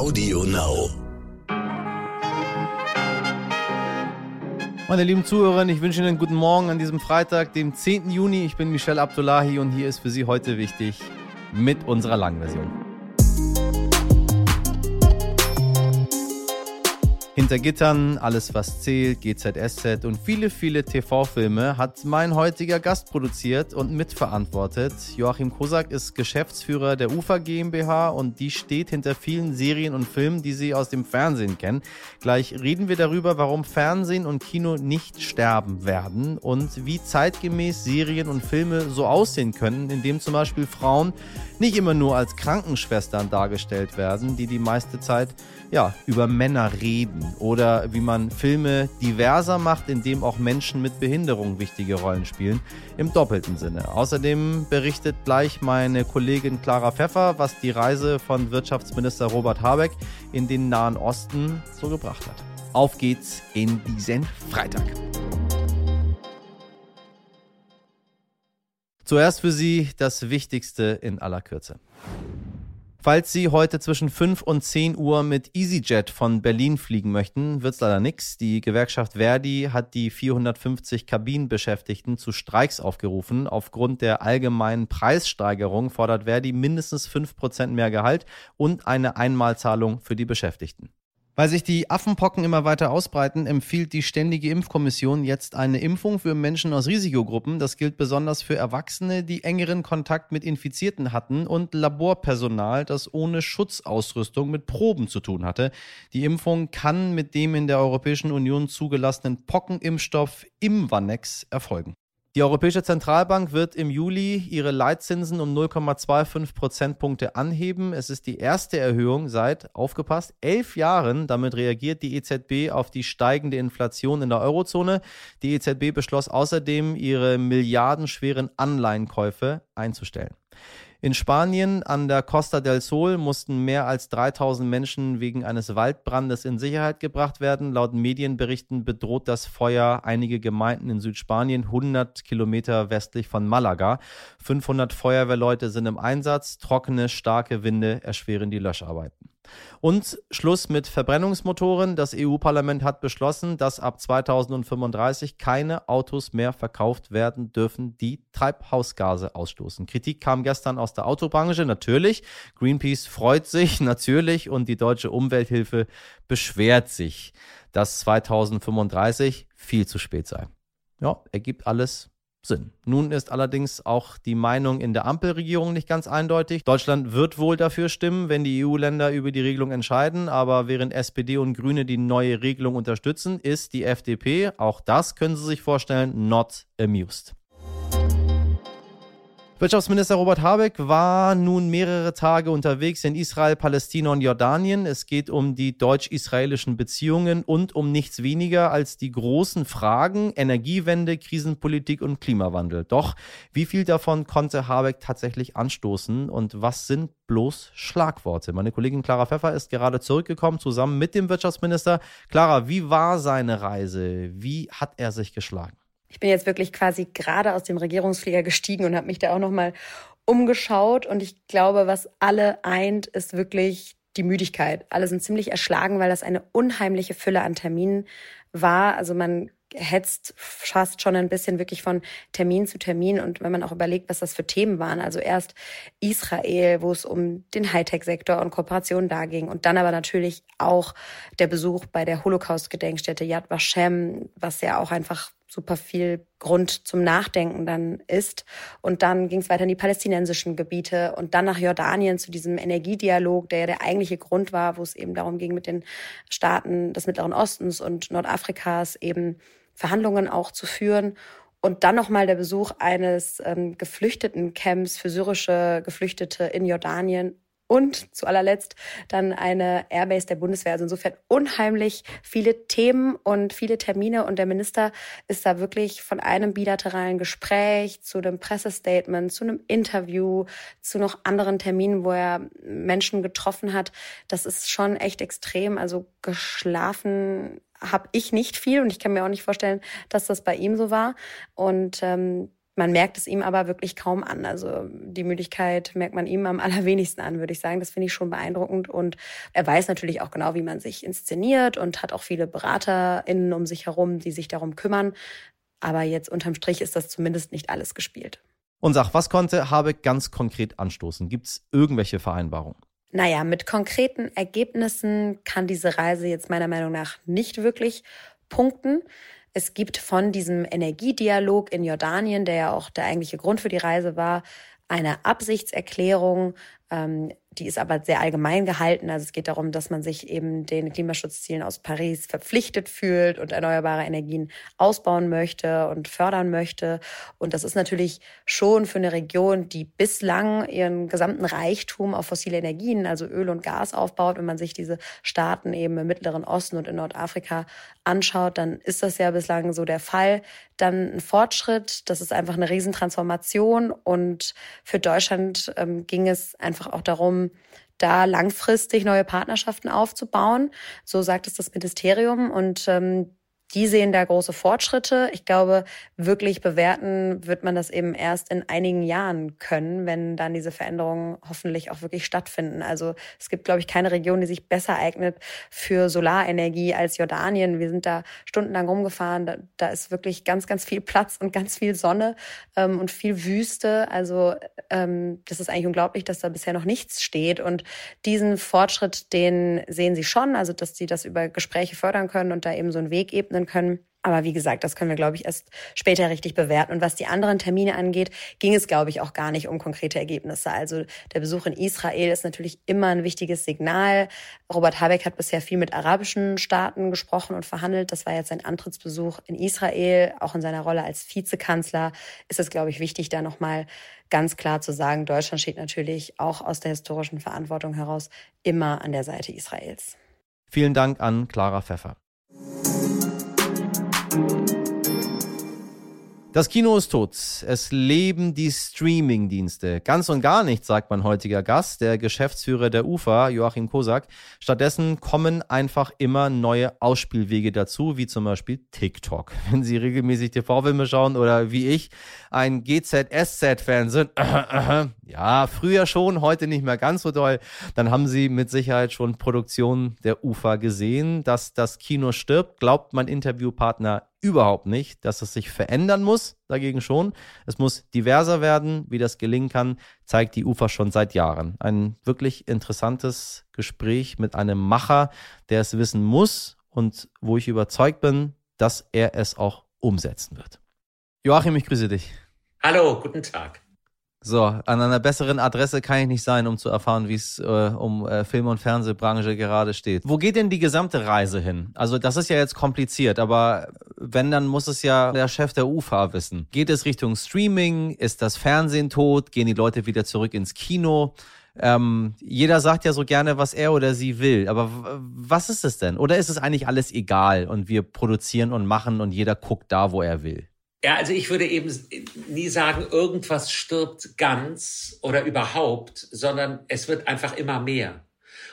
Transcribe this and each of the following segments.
Audio Now. Meine lieben Zuhörer, ich wünsche Ihnen einen guten Morgen an diesem Freitag, dem 10. Juni. Ich bin Michel Abdullahi und hier ist für Sie heute wichtig mit unserer Langversion. Hinter Gittern, alles was zählt, GZSZ und viele, viele TV-Filme hat mein heutiger Gast produziert und mitverantwortet. Joachim Kosak ist Geschäftsführer der UFA GmbH und die steht hinter vielen Serien und Filmen, die Sie aus dem Fernsehen kennen. Gleich reden wir darüber, warum Fernsehen und Kino nicht sterben werden und wie zeitgemäß Serien und Filme so aussehen können, indem zum Beispiel Frauen nicht immer nur als Krankenschwestern dargestellt werden, die die meiste Zeit ja, über Männer reden oder wie man Filme diverser macht, indem auch Menschen mit Behinderung wichtige Rollen spielen, im doppelten Sinne. Außerdem berichtet gleich meine Kollegin Clara Pfeffer, was die Reise von Wirtschaftsminister Robert Habeck in den Nahen Osten so gebracht hat. Auf geht's in diesen Freitag. Zuerst für Sie das Wichtigste in aller Kürze. Falls Sie heute zwischen 5 und 10 Uhr mit EasyJet von Berlin fliegen möchten, wird's leider nix. Die Gewerkschaft Verdi hat die 450 Kabinenbeschäftigten zu Streiks aufgerufen. Aufgrund der allgemeinen Preissteigerung fordert Verdi mindestens 5% mehr Gehalt und eine Einmalzahlung für die Beschäftigten. Weil sich die Affenpocken immer weiter ausbreiten, empfiehlt die Ständige Impfkommission jetzt eine Impfung für Menschen aus Risikogruppen. Das gilt besonders für Erwachsene, die engeren Kontakt mit Infizierten hatten und Laborpersonal, das ohne Schutzausrüstung mit Proben zu tun hatte. Die Impfung kann mit dem in der Europäischen Union zugelassenen Pockenimpfstoff Imvanex erfolgen. Die Europäische Zentralbank wird im Juli ihre Leitzinsen um 0,25 Prozentpunkte anheben. Es ist die erste Erhöhung seit, aufgepasst, elf Jahren. Damit reagiert die EZB auf die steigende Inflation in der Eurozone. Die EZB beschloss außerdem, ihre milliardenschweren Anleihenkäufe einzustellen. In Spanien an der Costa del Sol mussten mehr als 3000 Menschen wegen eines Waldbrandes in Sicherheit gebracht werden. Laut Medienberichten bedroht das Feuer einige Gemeinden in Südspanien, 100 Kilometer westlich von Malaga. 500 Feuerwehrleute sind im Einsatz. Trockene, starke Winde erschweren die Löscharbeiten. Und Schluss mit Verbrennungsmotoren. Das EU-Parlament hat beschlossen, dass ab 2035 keine Autos mehr verkauft werden dürfen, die Treibhausgase ausstoßen. Kritik kam gestern aus der Autobranche, natürlich. Greenpeace freut sich, natürlich. Und die deutsche Umwelthilfe beschwert sich, dass 2035 viel zu spät sei. Ja, ergibt alles Sinn. Nun ist allerdings auch die Meinung in der Ampelregierung nicht ganz eindeutig. Deutschland wird wohl dafür stimmen, wenn die EU-Länder über die Regelung entscheiden, aber während SPD und Grüne die neue Regelung unterstützen, ist die FDP, auch das können Sie sich vorstellen, not amused. Wirtschaftsminister Robert Habeck war nun mehrere Tage unterwegs in Israel, Palästina und Jordanien. Es geht um die deutsch-israelischen Beziehungen und um nichts weniger als die großen Fragen Energiewende, Krisenpolitik und Klimawandel. Doch wie viel davon konnte Habeck tatsächlich anstoßen und was sind bloß Schlagworte? Meine Kollegin Clara Pfeffer ist gerade zurückgekommen zusammen mit dem Wirtschaftsminister. Clara, wie war seine Reise? Wie hat er sich geschlagen? Ich bin jetzt wirklich quasi gerade aus dem Regierungsflieger gestiegen und habe mich da auch noch mal umgeschaut und ich glaube, was alle eint, ist wirklich die Müdigkeit. Alle sind ziemlich erschlagen, weil das eine unheimliche Fülle an Terminen war. Also man hetzt fast schon ein bisschen wirklich von Termin zu Termin. Und wenn man auch überlegt, was das für Themen waren, also erst Israel, wo es um den Hightech-Sektor und Kooperationen da ging und dann aber natürlich auch der Besuch bei der Holocaust-Gedenkstätte Yad Vashem, was ja auch einfach super viel Grund zum Nachdenken dann ist. Und dann ging es weiter in die palästinensischen Gebiete und dann nach Jordanien zu diesem Energiedialog, der ja der eigentliche Grund war, wo es eben darum ging, mit den Staaten des Mittleren Ostens und Nordafrikas eben Verhandlungen auch zu führen. Und dann nochmal der Besuch eines ähm, Geflüchtetencamps für syrische Geflüchtete in Jordanien und zu allerletzt dann eine Airbase der Bundeswehr. Also insofern unheimlich viele Themen und viele Termine und der Minister ist da wirklich von einem bilateralen Gespräch zu einem Pressestatement, zu einem Interview, zu noch anderen Terminen, wo er Menschen getroffen hat. Das ist schon echt extrem. Also geschlafen habe ich nicht viel und ich kann mir auch nicht vorstellen, dass das bei ihm so war. Und ähm, Man merkt es ihm aber wirklich kaum an. Also die Müdigkeit merkt man ihm am allerwenigsten an, würde ich sagen. Das finde ich schon beeindruckend. Und er weiß natürlich auch genau, wie man sich inszeniert und hat auch viele BeraterInnen um sich herum, die sich darum kümmern. Aber jetzt unterm Strich ist das zumindest nicht alles gespielt. Und sag, was konnte Habeck ganz konkret anstoßen? Gibt es irgendwelche Vereinbarungen? Naja, mit konkreten Ergebnissen kann diese Reise jetzt meiner Meinung nach nicht wirklich punkten. Es gibt von diesem Energiedialog in Jordanien, der ja auch der eigentliche Grund für die Reise war, eine Absichtserklärung, ähm, die ist aber sehr allgemein gehalten. Also es geht darum, dass man sich eben den Klimaschutzzielen aus Paris verpflichtet fühlt und erneuerbare Energien ausbauen möchte und fördern möchte. Und das ist natürlich schon für eine Region, die bislang ihren gesamten Reichtum auf fossile Energien, also Öl und Gas aufbaut. Wenn man sich diese Staaten eben im Mittleren Osten und in Nordafrika anschaut, dann ist das ja bislang so der Fall. Dann ein Fortschritt, das ist einfach eine Riesentransformation. Und für Deutschland ähm, ging es einfach auch darum, da langfristig neue Partnerschaften aufzubauen. So sagt es das Ministerium. Und ähm, die sehen da große Fortschritte. Ich glaube, wirklich bewerten wird man das eben erst in einigen Jahren können, wenn dann diese Veränderungen hoffentlich auch wirklich stattfinden. Also es gibt, glaube ich, keine Region, die sich besser eignet für Solarenergie als Jordanien. Wir sind da stundenlang rumgefahren. Da, da ist wirklich ganz, ganz viel Platz und ganz viel Sonne ähm, und viel Wüste. Also ähm, das ist eigentlich unglaublich, dass da bisher noch nichts steht. Und diesen Fortschritt, den sehen sie schon, also dass sie das über Gespräche fördern können und da eben so einen Weg ebnen einordnen können. Aber wie gesagt, das können wir, glaube ich, erst später richtig bewerten. Und was die anderen Termine angeht, ging es, glaube ich, auch gar nicht um konkrete Ergebnisse. Also der Besuch in Israel ist natürlich immer ein wichtiges Signal. Robert Habeck hat bisher viel mit arabischen Staaten gesprochen und verhandelt. Das war jetzt sein Antrittsbesuch in Israel. Auch in seiner Rolle als Vizekanzler ist es, glaube ich, wichtig, da nochmal ganz klar zu sagen, Deutschland steht natürlich auch aus der historischen Verantwortung heraus immer an der Seite Israels. Vielen Dank an Clara Pfeffer. Thank you. Das Kino ist tot. Es leben die Streaming-Dienste. Ganz und gar nicht, sagt mein heutiger Gast, der Geschäftsführer der UFA, Joachim Kosak. Stattdessen kommen einfach immer neue Ausspielwege dazu, wie zum Beispiel TikTok. Wenn Sie regelmäßig TV-Filme schauen oder wie ich ein GZSZ-Fan sind, ja, früher schon, heute nicht mehr ganz so doll, dann haben Sie mit Sicherheit schon Produktionen der UFA gesehen. Dass das Kino stirbt, glaubt mein Interviewpartner überhaupt nicht, dass es sich verändern muss, dagegen schon. Es muss diverser werden. Wie das gelingen kann, zeigt die UFA schon seit Jahren. Ein wirklich interessantes Gespräch mit einem Macher, der es wissen muss und wo ich überzeugt bin, dass er es auch umsetzen wird. Joachim, ich grüße dich. Hallo, guten Tag. So, an einer besseren Adresse kann ich nicht sein, um zu erfahren, wie es äh, um äh, Film- und Fernsehbranche gerade steht. Wo geht denn die gesamte Reise hin? Also das ist ja jetzt kompliziert, aber wenn, dann muss es ja der Chef der UFA wissen. Geht es Richtung Streaming? Ist das Fernsehen tot? Gehen die Leute wieder zurück ins Kino? Ähm, jeder sagt ja so gerne, was er oder sie will. Aber was ist es denn? Oder ist es eigentlich alles egal und wir produzieren und machen und jeder guckt da, wo er will? Ja, also ich würde eben nie sagen, irgendwas stirbt ganz oder überhaupt, sondern es wird einfach immer mehr.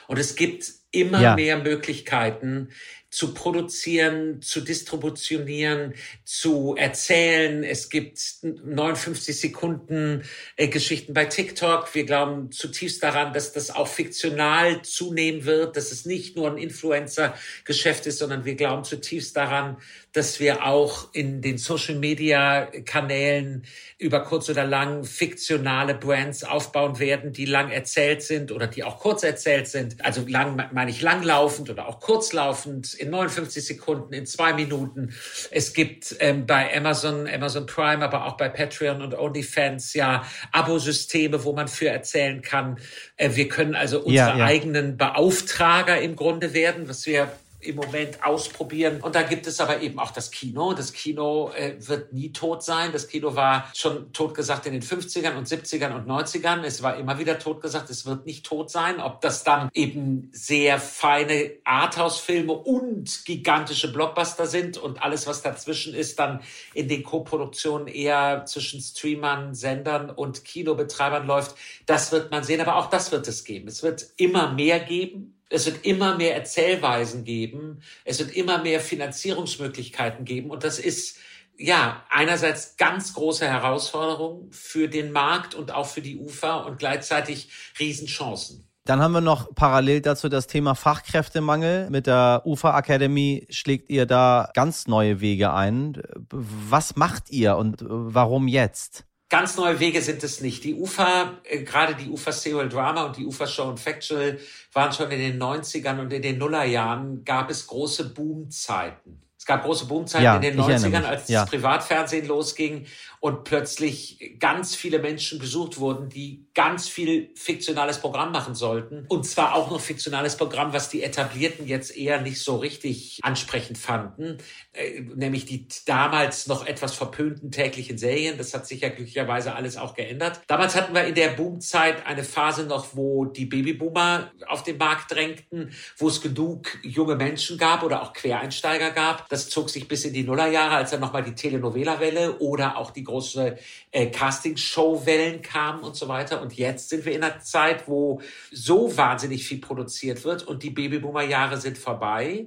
Und es gibt immer ja. mehr Möglichkeiten, zu produzieren, zu distributionieren, zu erzählen. Es gibt 59 Sekunden äh, Geschichten bei TikTok. Wir glauben zutiefst daran, dass das auch fiktional zunehmen wird, dass es nicht nur ein Influencer-Geschäft ist, sondern wir glauben zutiefst daran, dass wir auch in den Social-Media-Kanälen über kurz oder lang fiktionale Brands aufbauen werden, die lang erzählt sind oder die auch kurz erzählt sind. Also lang meine ich langlaufend oder auch kurzlaufend in 59 Sekunden, in zwei Minuten. Es gibt ähm, bei Amazon, Amazon Prime, aber auch bei Patreon und OnlyFans ja Abosysteme, wo man für erzählen kann. Äh, wir können also unsere ja, ja. eigenen Beauftrager im Grunde werden, was wir im Moment ausprobieren. Und da gibt es aber eben auch das Kino. Das Kino äh, wird nie tot sein. Das Kino war schon tot gesagt in den 50ern und 70ern und 90ern. Es war immer wieder tot gesagt, es wird nicht tot sein. Ob das dann eben sehr feine Arthouse-Filme und gigantische Blockbuster sind und alles, was dazwischen ist, dann in den Co-Produktionen eher zwischen Streamern, Sendern und Kinobetreibern läuft, das wird man sehen. Aber auch das wird es geben. Es wird immer mehr geben es wird immer mehr Erzählweisen geben. Es wird immer mehr Finanzierungsmöglichkeiten geben. Und das ist ja, einerseits ganz große Herausforderung für den Markt und auch für die UFA und gleichzeitig Riesenchancen. Dann haben wir noch parallel dazu das Thema Fachkräftemangel. Mit der UFA Academy schlägt ihr da ganz neue Wege ein. Was macht ihr und warum jetzt? Ganz neue Wege sind es nicht. Die UFA, äh, gerade die UFA Serial Drama und die UFA Show and Factual waren schon in den 90ern und in den Nullerjahren gab es große Boomzeiten gab große Boomzeiten ja, in den 90ern, als ja. das Privatfernsehen losging und plötzlich ganz viele Menschen gesucht wurden, die ganz viel fiktionales Programm machen sollten. Und zwar auch noch fiktionales Programm, was die Etablierten jetzt eher nicht so richtig ansprechend fanden, äh, nämlich die damals noch etwas verpönten täglichen Serien. Das hat sich ja glücklicherweise alles auch geändert. Damals hatten wir in der Boomzeit eine Phase noch, wo die Babyboomer auf den Markt drängten, wo es genug junge Menschen gab oder auch Quereinsteiger gab. Das das zog sich bis in die Nullerjahre, als dann nochmal die Telenovela-Welle oder auch die große äh, Casting-Show-Wellen kamen und so weiter. Und jetzt sind wir in einer Zeit, wo so wahnsinnig viel produziert wird und die Babyboomer-Jahre sind vorbei.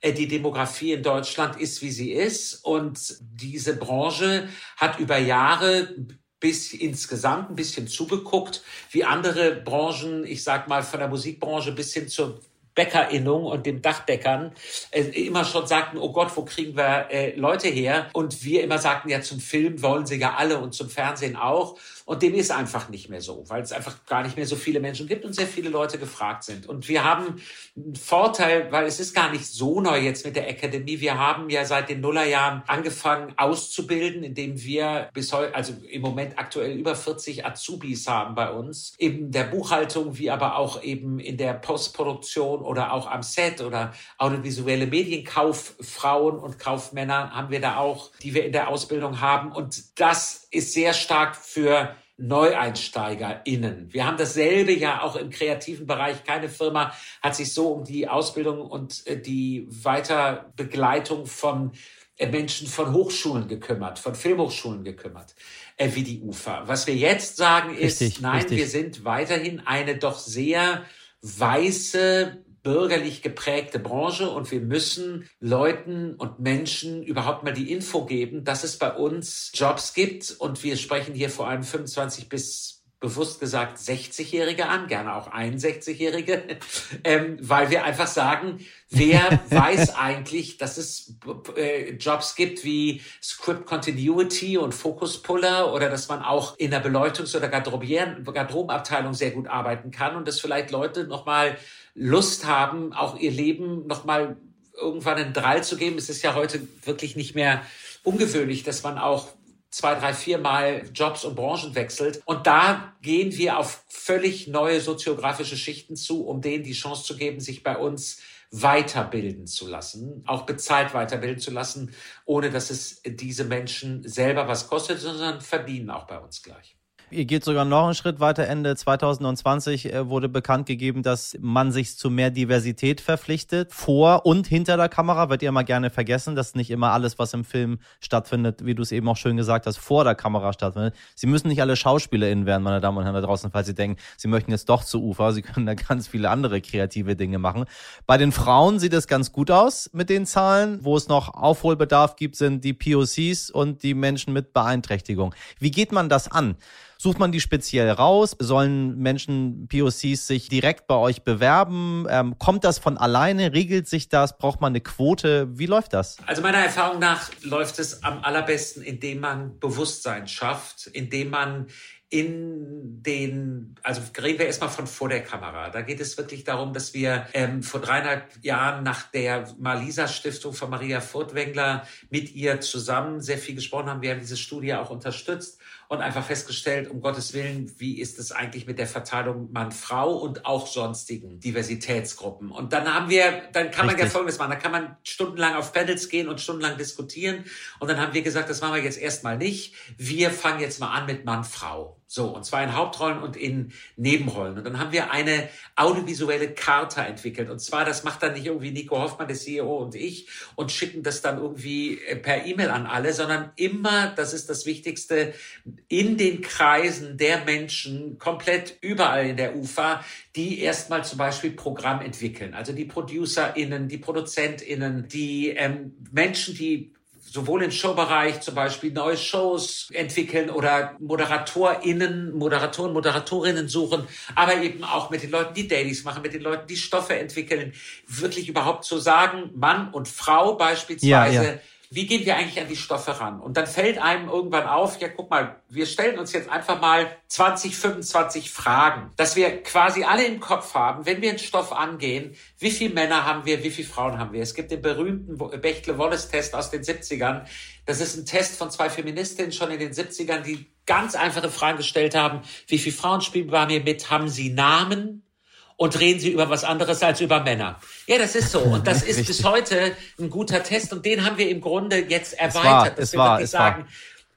Äh, die Demografie in Deutschland ist, wie sie ist. Und diese Branche hat über Jahre bis insgesamt ein bisschen zugeguckt, wie andere Branchen, ich sag mal von der Musikbranche bis hin zur Bäckerinnung und dem Dachdeckern äh, immer schon sagten, oh Gott, wo kriegen wir äh, Leute her? Und wir immer sagten, ja, zum Film wollen sie ja alle und zum Fernsehen auch. Und dem ist einfach nicht mehr so, weil es einfach gar nicht mehr so viele Menschen gibt und sehr viele Leute gefragt sind. Und wir haben einen Vorteil, weil es ist gar nicht so neu jetzt mit der Akademie. Wir haben ja seit den Nullerjahren angefangen auszubilden, indem wir bis heute, also im Moment aktuell über 40 Azubis haben bei uns, in der Buchhaltung, wie aber auch eben in der Postproduktion oder auch am Set oder audiovisuelle Medienkauffrauen und Kaufmänner haben wir da auch, die wir in der Ausbildung haben. Und das ist sehr stark für NeueinsteigerInnen. Wir haben dasselbe ja auch im kreativen Bereich. Keine Firma hat sich so um die Ausbildung und äh, die Weiterbegleitung von äh, Menschen von Hochschulen gekümmert, von Filmhochschulen gekümmert, äh, wie die UFA. Was wir jetzt sagen ist, richtig, nein, richtig. wir sind weiterhin eine doch sehr weiße, bürgerlich geprägte Branche und wir müssen Leuten und Menschen überhaupt mal die Info geben, dass es bei uns Jobs gibt. Und wir sprechen hier vor allem 25 bis bewusst gesagt 60-Jährige an, gerne auch 61-Jährige, ähm, weil wir einfach sagen, wer weiß eigentlich, dass es äh, Jobs gibt wie Script Continuity und Focus Puller oder dass man auch in der Beleuchtungs- oder Garderobenabteilung sehr gut arbeiten kann und dass vielleicht Leute nochmal Lust haben, auch ihr Leben nochmal irgendwann einen Drall zu geben. Es ist ja heute wirklich nicht mehr ungewöhnlich, dass man auch zwei, drei, vier Mal Jobs und Branchen wechselt. Und da gehen wir auf völlig neue soziografische Schichten zu, um denen die Chance zu geben, sich bei uns weiterbilden zu lassen, auch bezahlt weiterbilden zu lassen, ohne dass es diese Menschen selber was kostet, sondern verdienen auch bei uns gleich. Ihr geht sogar noch einen Schritt weiter. Ende 2020 äh, wurde bekannt gegeben, dass man sich zu mehr Diversität verpflichtet. Vor und hinter der Kamera wird ihr mal gerne vergessen, dass nicht immer alles, was im Film stattfindet, wie du es eben auch schön gesagt hast, vor der Kamera stattfindet. Sie müssen nicht alle SchauspielerInnen werden, meine Damen und Herren da draußen, falls Sie denken, Sie möchten jetzt doch zu Ufer. Sie können da ganz viele andere kreative Dinge machen. Bei den Frauen sieht es ganz gut aus mit den Zahlen. Wo es noch Aufholbedarf gibt, sind die POCs und die Menschen mit Beeinträchtigung. Wie geht man das an? Sucht man die speziell raus? Sollen Menschen, POCs, sich direkt bei euch bewerben? Ähm, kommt das von alleine? Regelt sich das? Braucht man eine Quote? Wie läuft das? Also meiner Erfahrung nach läuft es am allerbesten, indem man Bewusstsein schafft, indem man in den, also reden wir erstmal von vor der Kamera. Da geht es wirklich darum, dass wir ähm, vor dreieinhalb Jahren nach der Malisa Stiftung von Maria Furtwängler mit ihr zusammen sehr viel gesprochen haben. Wir haben diese Studie auch unterstützt und einfach festgestellt, um Gottes Willen, wie ist es eigentlich mit der Verteilung Mann-Frau und auch sonstigen Diversitätsgruppen. Und dann haben wir, dann kann Richtig. man ja Folgendes machen, da kann man stundenlang auf Panels gehen und stundenlang diskutieren. Und dann haben wir gesagt, das machen wir jetzt erstmal nicht. Wir fangen jetzt mal an mit Mann-Frau. So, und zwar in Hauptrollen und in Nebenrollen. Und dann haben wir eine audiovisuelle Charta entwickelt. Und zwar, das macht dann nicht irgendwie Nico Hoffmann, der CEO und ich und schicken das dann irgendwie äh, per E-Mail an alle, sondern immer, das ist das Wichtigste, in den Kreisen der Menschen, komplett überall in der UFA, die erstmal zum Beispiel Programm entwickeln. Also die ProducerInnen, die ProduzentInnen, die ähm, Menschen, die sowohl im Showbereich zum Beispiel neue Shows entwickeln oder ModeratorInnen, Moderatoren, Moderatorinnen suchen, aber eben auch mit den Leuten, die Dailies machen, mit den Leuten, die Stoffe entwickeln, wirklich überhaupt zu sagen, Mann und Frau beispielsweise, ja, ja wie gehen wir eigentlich an die Stoffe ran? Und dann fällt einem irgendwann auf, ja, guck mal, wir stellen uns jetzt einfach mal 20, 25 Fragen, dass wir quasi alle im Kopf haben, wenn wir einen Stoff angehen, wie viele Männer haben wir, wie viele Frauen haben wir? Es gibt den berühmten Bechtle-Wallace-Test aus den 70ern. Das ist ein Test von zwei Feministinnen schon in den 70ern, die ganz einfache Fragen gestellt haben. Wie viele Frauen spielen bei mir mit? Haben sie Namen? Und reden sie über was anderes als über Männer. Ja, das ist so. Und das ist Richtig. bis heute ein guter Test. Und den haben wir im Grunde jetzt erweitert, war, dass wir war, wirklich sagen, war.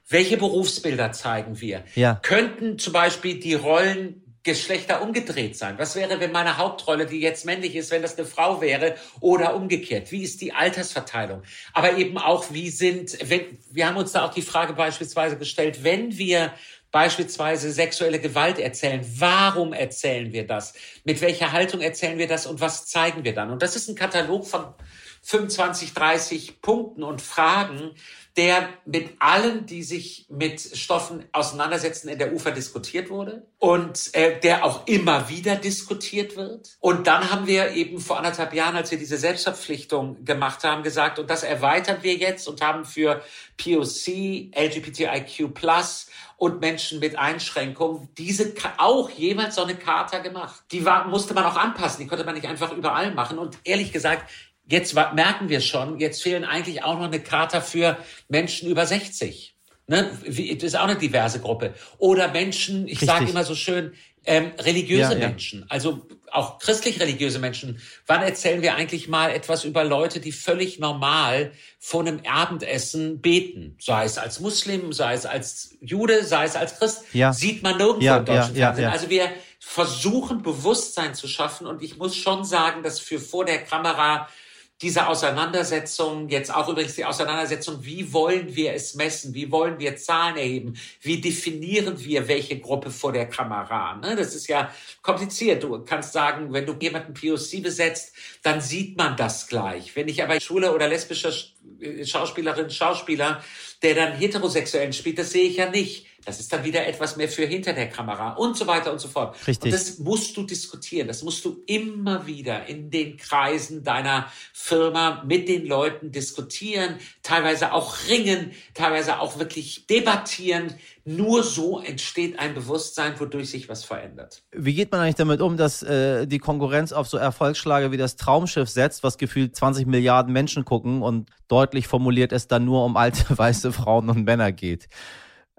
welche Berufsbilder zeigen wir? Ja. Könnten zum Beispiel die Rollen Geschlechter umgedreht sein? Was wäre, wenn meine Hauptrolle, die jetzt männlich ist, wenn das eine Frau wäre oder umgekehrt? Wie ist die Altersverteilung? Aber eben auch, wie sind, wenn, wir haben uns da auch die Frage beispielsweise gestellt, wenn wir beispielsweise sexuelle Gewalt erzählen. Warum erzählen wir das? Mit welcher Haltung erzählen wir das und was zeigen wir dann? Und das ist ein Katalog von 25, 30 Punkten und Fragen, der mit allen, die sich mit Stoffen auseinandersetzen, in der UFA diskutiert wurde und äh, der auch immer wieder diskutiert wird. Und dann haben wir eben vor anderthalb Jahren, als wir diese Selbstverpflichtung gemacht haben, gesagt, und das erweitern wir jetzt und haben für POC, LGBTIQ+, und Menschen mit Einschränkungen diese auch jemals so eine Charta gemacht. Die war, musste man auch anpassen, die konnte man nicht einfach überall machen. Und ehrlich gesagt, Jetzt merken wir schon, jetzt fehlen eigentlich auch noch eine Charta für Menschen über 60. Ne? Das ist auch eine diverse Gruppe. Oder Menschen, ich sage immer so schön, ähm, religiöse ja, Menschen, ja. also auch christlich-religiöse Menschen. Wann erzählen wir eigentlich mal etwas über Leute, die völlig normal vor einem Abendessen beten? Sei es als Muslim, sei es als Jude, sei es als Christ. Ja. Sieht man nirgendwo ja, im deutschen Fernsehen. Also wir versuchen Bewusstsein zu schaffen und ich muss schon sagen, dass für vor der Kamera diese Auseinandersetzung, jetzt auch übrigens die Auseinandersetzung, wie wollen wir es messen, wie wollen wir Zahlen erheben, wie definieren wir welche Gruppe vor der Kamera. Ne? Das ist ja kompliziert. Du kannst sagen, wenn du jemanden POC besetzt, dann sieht man das gleich. Wenn ich aber schwule oder lesbische Schauspielerin, Schauspieler, der dann heterosexuellen spielt, das sehe ich ja nicht. Das ist dann wieder etwas mehr für hinter der Kamera und so weiter und so fort. Richtig. Und das musst du diskutieren. Das musst du immer wieder in den Kreisen deiner Firma mit den Leuten diskutieren, teilweise auch ringen, teilweise auch wirklich debattieren. Nur so entsteht ein Bewusstsein, wodurch sich was verändert. Wie geht man eigentlich damit um, dass äh, die Konkurrenz auf so Erfolgsschlage wie das Traumschiff setzt, was gefühlt 20 Milliarden Menschen gucken und deutlich formuliert es dann nur um alte weiße Frauen und Männer geht?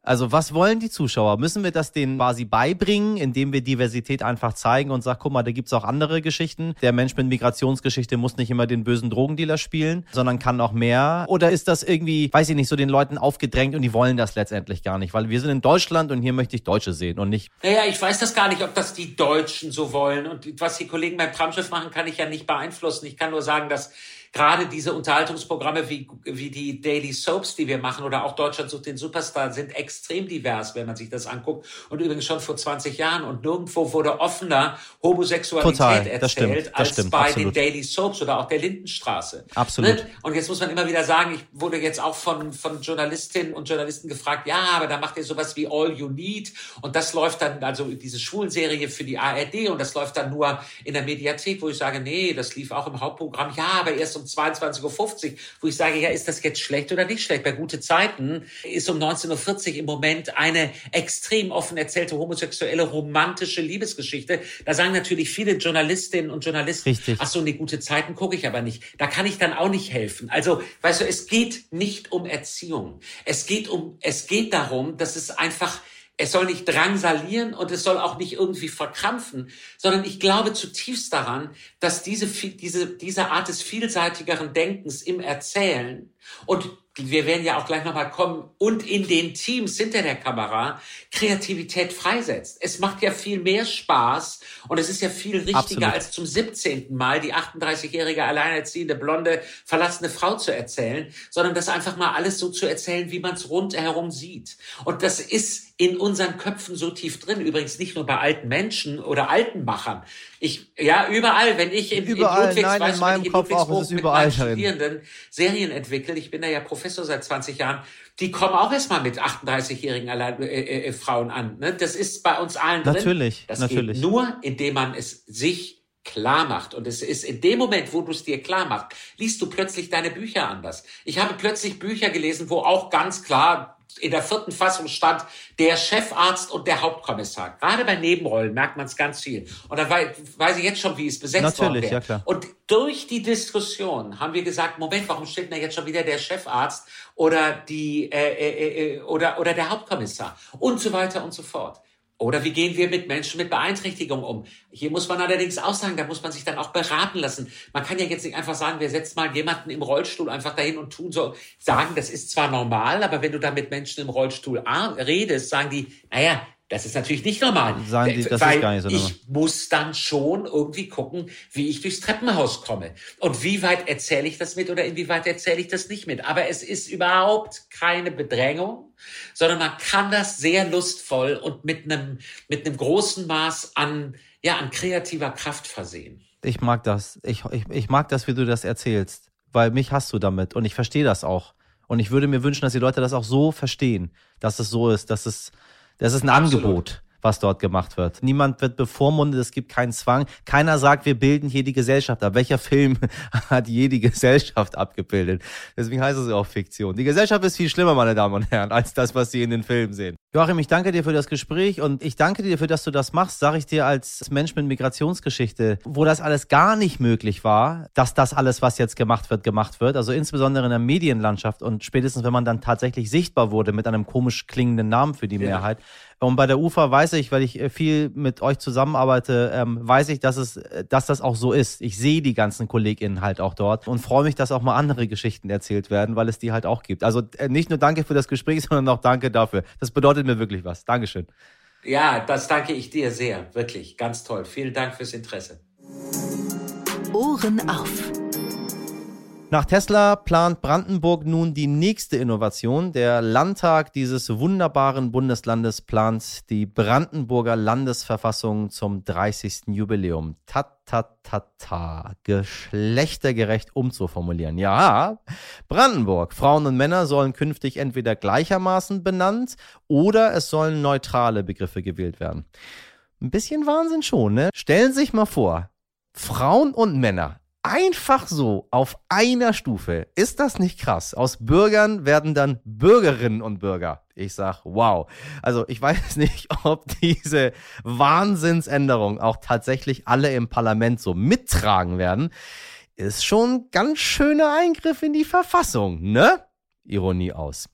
Also was wollen die Zuschauer? Müssen wir das denen quasi beibringen, indem wir Diversität einfach zeigen und sagen, guck mal, da gibt's auch andere Geschichten. Der Mensch mit Migrationsgeschichte muss nicht immer den bösen Drogendealer spielen, sondern kann auch mehr. Oder ist das irgendwie, weiß ich nicht, so den Leuten aufgedrängt und die wollen das letztendlich gar nicht? Weil wir sind in Deutschland und hier möchte ich Deutsche sehen und nicht. Naja, ich weiß das gar nicht, ob das die Deutschen so wollen. Und was die Kollegen beim Tramschiff machen, kann ich ja nicht beeinflussen. Ich kann nur sagen, dass gerade diese Unterhaltungsprogramme wie, wie die Daily Soaps, die wir machen, oder auch Deutschland sucht den Superstar, sind extrem divers, wenn man sich das anguckt. Und übrigens schon vor 20 Jahren. Und nirgendwo wurde offener Homosexualität Total, erzählt stimmt, als stimmt, bei absolut. den Daily Soaps oder auch der Lindenstraße. Absolut. Ne? Und jetzt muss man immer wieder sagen, ich wurde jetzt auch von, von Journalistinnen und Journalisten gefragt, ja, aber da macht ihr sowas wie All You Need. Und das läuft dann, also diese Schwulenserie für die ARD und das läuft dann nur in der Mediathek, wo ich sage, nee, das lief auch im Hauptprogramm. Ja, aber erst um 22.50 Uhr, wo ich sage, ja, ist das jetzt schlecht oder nicht schlecht? Bei gute Zeiten ist um 19.40 Uhr im Moment eine extrem offen erzählte homosexuelle romantische Liebesgeschichte. Da sagen natürlich viele Journalistinnen und Journalisten, Richtig. ach so, ne, gute Zeiten gucke ich aber nicht. Da kann ich dann auch nicht helfen. Also, weißt du, es geht nicht um Erziehung. Es geht um, es geht darum, dass es einfach es soll nicht drangsalieren und es soll auch nicht irgendwie verkrampfen, sondern ich glaube zutiefst daran, dass diese, diese, diese Art des vielseitigeren Denkens im Erzählen und wir werden ja auch gleich nochmal kommen, und in den Teams hinter der Kamera Kreativität freisetzt. Es macht ja viel mehr Spaß und es ist ja viel richtiger Absolut. als zum 17. Mal die 38-jährige alleinerziehende, blonde, verlassene Frau zu erzählen, sondern das einfach mal alles so zu erzählen, wie man es rundherum sieht. Und das ist in unseren Köpfen so tief drin, übrigens nicht nur bei alten Menschen oder alten Machern. Ich, ja, überall, wenn ich in, überall, in Ludwigsburg, nein, in meinem Kopf auch, ist überall Studierenden Serien entwickle, ich bin da ja Professor seit 20 Jahren, die kommen auch erstmal mit 38-jährigen äh, äh, äh, Frauen an. Ne? Das ist bei uns allen drin. Natürlich, das natürlich. Geht nur, indem man es sich klar macht. Und es ist in dem Moment, wo du es dir klar machst, liest du plötzlich deine Bücher anders. Ich habe plötzlich Bücher gelesen, wo auch ganz klar in der vierten Fassung stand der Chefarzt und der Hauptkommissar. Gerade bei Nebenrollen merkt man es ganz viel. Und dann weiß ich jetzt schon, wie es besetzt Natürlich, worden ja klar. Und durch die Diskussion haben wir gesagt, Moment, warum steht da jetzt schon wieder der Chefarzt oder die äh, äh, äh, oder oder der Hauptkommissar und so weiter und so fort. Oder wie gehen wir mit Menschen mit Beeinträchtigung um? Hier muss man allerdings auch sagen, da muss man sich dann auch beraten lassen. Man kann ja jetzt nicht einfach sagen, wir setzen mal jemanden im Rollstuhl einfach dahin und tun so, sagen, das ist zwar normal, aber wenn du da mit Menschen im Rollstuhl redest, sagen die, naja, das ist natürlich nicht normal. Sagen die, das weil ist gar nicht so normal. Ich muss dann schon irgendwie gucken, wie ich durchs Treppenhaus komme. Und wie weit erzähle ich das mit oder inwieweit erzähle ich das nicht mit. Aber es ist überhaupt keine Bedrängung, sondern man kann das sehr lustvoll und mit einem, mit einem großen Maß an, ja, an kreativer Kraft versehen. Ich mag das. Ich, ich, ich mag das, wie du das erzählst. Weil mich hast du damit und ich verstehe das auch. Und ich würde mir wünschen, dass die Leute das auch so verstehen, dass es so ist, dass es das ist ein Absolut. Angebot was dort gemacht wird. Niemand wird bevormundet, es gibt keinen Zwang. Keiner sagt, wir bilden hier die Gesellschaft ab. Welcher Film hat je die Gesellschaft abgebildet? Deswegen heißt es auch Fiktion. Die Gesellschaft ist viel schlimmer, meine Damen und Herren, als das, was Sie in den Filmen sehen. Joachim, ich danke dir für das Gespräch und ich danke dir dafür, dass du das machst, sage ich dir als Mensch mit Migrationsgeschichte, wo das alles gar nicht möglich war, dass das alles, was jetzt gemacht wird, gemacht wird. Also insbesondere in der Medienlandschaft und spätestens, wenn man dann tatsächlich sichtbar wurde mit einem komisch klingenden Namen für die ja. Mehrheit, und bei der UFA weiß ich, weil ich äh, viel mit euch zusammenarbeite, ähm, weiß ich, dass es, äh, dass das auch so ist. Ich sehe die ganzen KollegInnen halt auch dort und freue mich, dass auch mal andere Geschichten erzählt werden, weil es die halt auch gibt. Also äh, nicht nur danke für das Gespräch, sondern auch danke dafür. Das bedeutet mir wirklich was. Dankeschön. Ja, das danke ich dir sehr. Wirklich. Ganz toll. Vielen Dank fürs Interesse. Ohren auf. Nach Tesla plant Brandenburg nun die nächste Innovation. Der Landtag dieses wunderbaren Bundeslandes plant die Brandenburger Landesverfassung zum 30. Jubiläum. Ta ta ta ta. Geschlechtergerecht umzuformulieren. Ja, Brandenburg. Frauen und Männer sollen künftig entweder gleichermaßen benannt oder es sollen neutrale Begriffe gewählt werden. Ein bisschen Wahnsinn schon, ne? Stellen Sie sich mal vor, Frauen und Männer einfach so auf einer Stufe. Ist das nicht krass? Aus Bürgern werden dann Bürgerinnen und Bürger. Ich sag, wow. Also ich weiß nicht, ob diese Wahnsinnsänderung auch tatsächlich alle im Parlament so mittragen werden. Ist schon ganz schöner Eingriff in die Verfassung, ne? Ironie aus.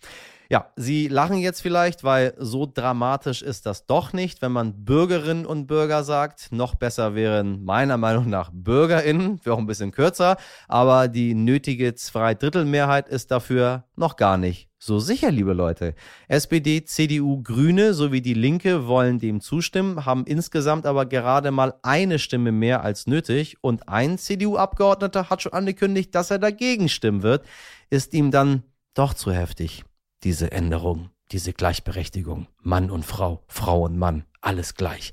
Ja, Sie lachen jetzt vielleicht, weil so dramatisch ist das doch nicht, wenn man Bürgerinnen und Bürger sagt. Noch besser wären meiner Meinung nach BürgerInnen, wäre auch ein bisschen kürzer, aber die nötige Zweidrittelmehrheit ist dafür noch gar nicht so sicher, liebe Leute. SPD, CDU, Grüne sowie die Linke wollen dem zustimmen, haben insgesamt aber gerade mal eine Stimme mehr als nötig und ein CDU-Abgeordneter hat schon angekündigt, dass er dagegen stimmen wird. Ist ihm dann doch zu heftig diese Änderung, diese Gleichberechtigung. Mann und Frau, Frau und Mann, alles gleich.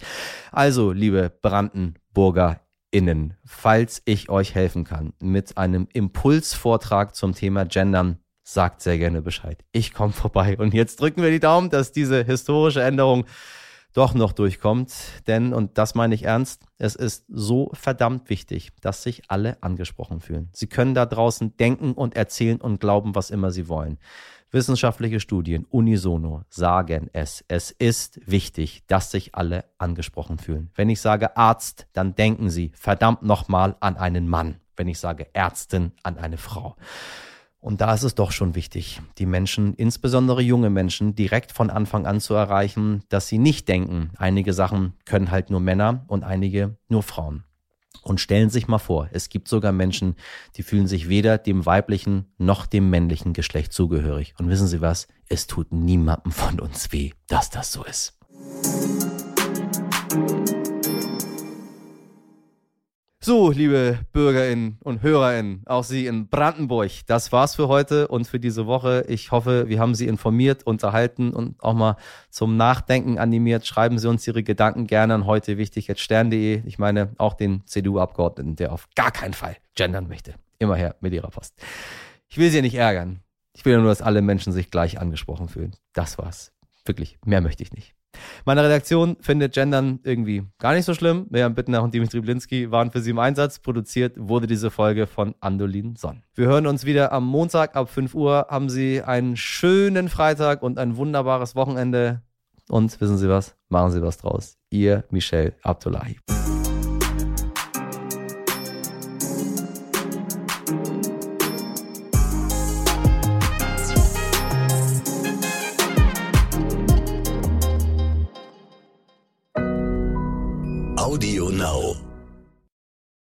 Also, liebe Brandenburger Innen, falls ich euch helfen kann mit einem Impulsvortrag zum Thema Gendern, sagt sehr gerne Bescheid. Ich komme vorbei und jetzt drücken wir die Daumen, dass diese historische Änderung doch noch durchkommt. Denn, und das meine ich ernst, es ist so verdammt wichtig, dass sich alle angesprochen fühlen. Sie können da draußen denken und erzählen und glauben, was immer sie wollen. Wissenschaftliche Studien unisono sagen es. Es ist wichtig, dass sich alle angesprochen fühlen. Wenn ich sage Arzt, dann denken Sie verdammt nochmal an einen Mann. Wenn ich sage Ärztin, an eine Frau. Und da ist es doch schon wichtig, die Menschen, insbesondere junge Menschen, direkt von Anfang an zu erreichen, dass sie nicht denken, einige Sachen können halt nur Männer und einige nur Frauen. Und stellen sich mal vor, es gibt sogar Menschen, die fühlen sich weder dem weiblichen noch dem männlichen Geschlecht zugehörig. Und wissen Sie was? Es tut niemandem von uns weh, dass das so ist. So, liebe Bürgerinnen und Hörerinnen, auch Sie in Brandenburg, das war's für heute und für diese Woche. Ich hoffe, wir haben Sie informiert, unterhalten und auch mal zum Nachdenken animiert. Schreiben Sie uns Ihre Gedanken gerne an heute wichtig jetzt stern.de. Ich meine auch den CDU-Abgeordneten, der auf gar keinen Fall gendern möchte. Immer her mit Ihrer Post. Ich will Sie nicht ärgern. Ich will nur, dass alle Menschen sich gleich angesprochen fühlen. Das war's. Wirklich, mehr möchte ich nicht. Meine Redaktion findet Gendern irgendwie gar nicht so schlimm. Miriam Bittner und Dimitri Blinski waren für sie im Einsatz. Produziert wurde diese Folge von Andolin Sonn. Wir hören uns wieder am Montag ab 5 Uhr. Haben Sie einen schönen Freitag und ein wunderbares Wochenende. Und wissen Sie was? Machen Sie was draus. Ihr Michel Abdullahi.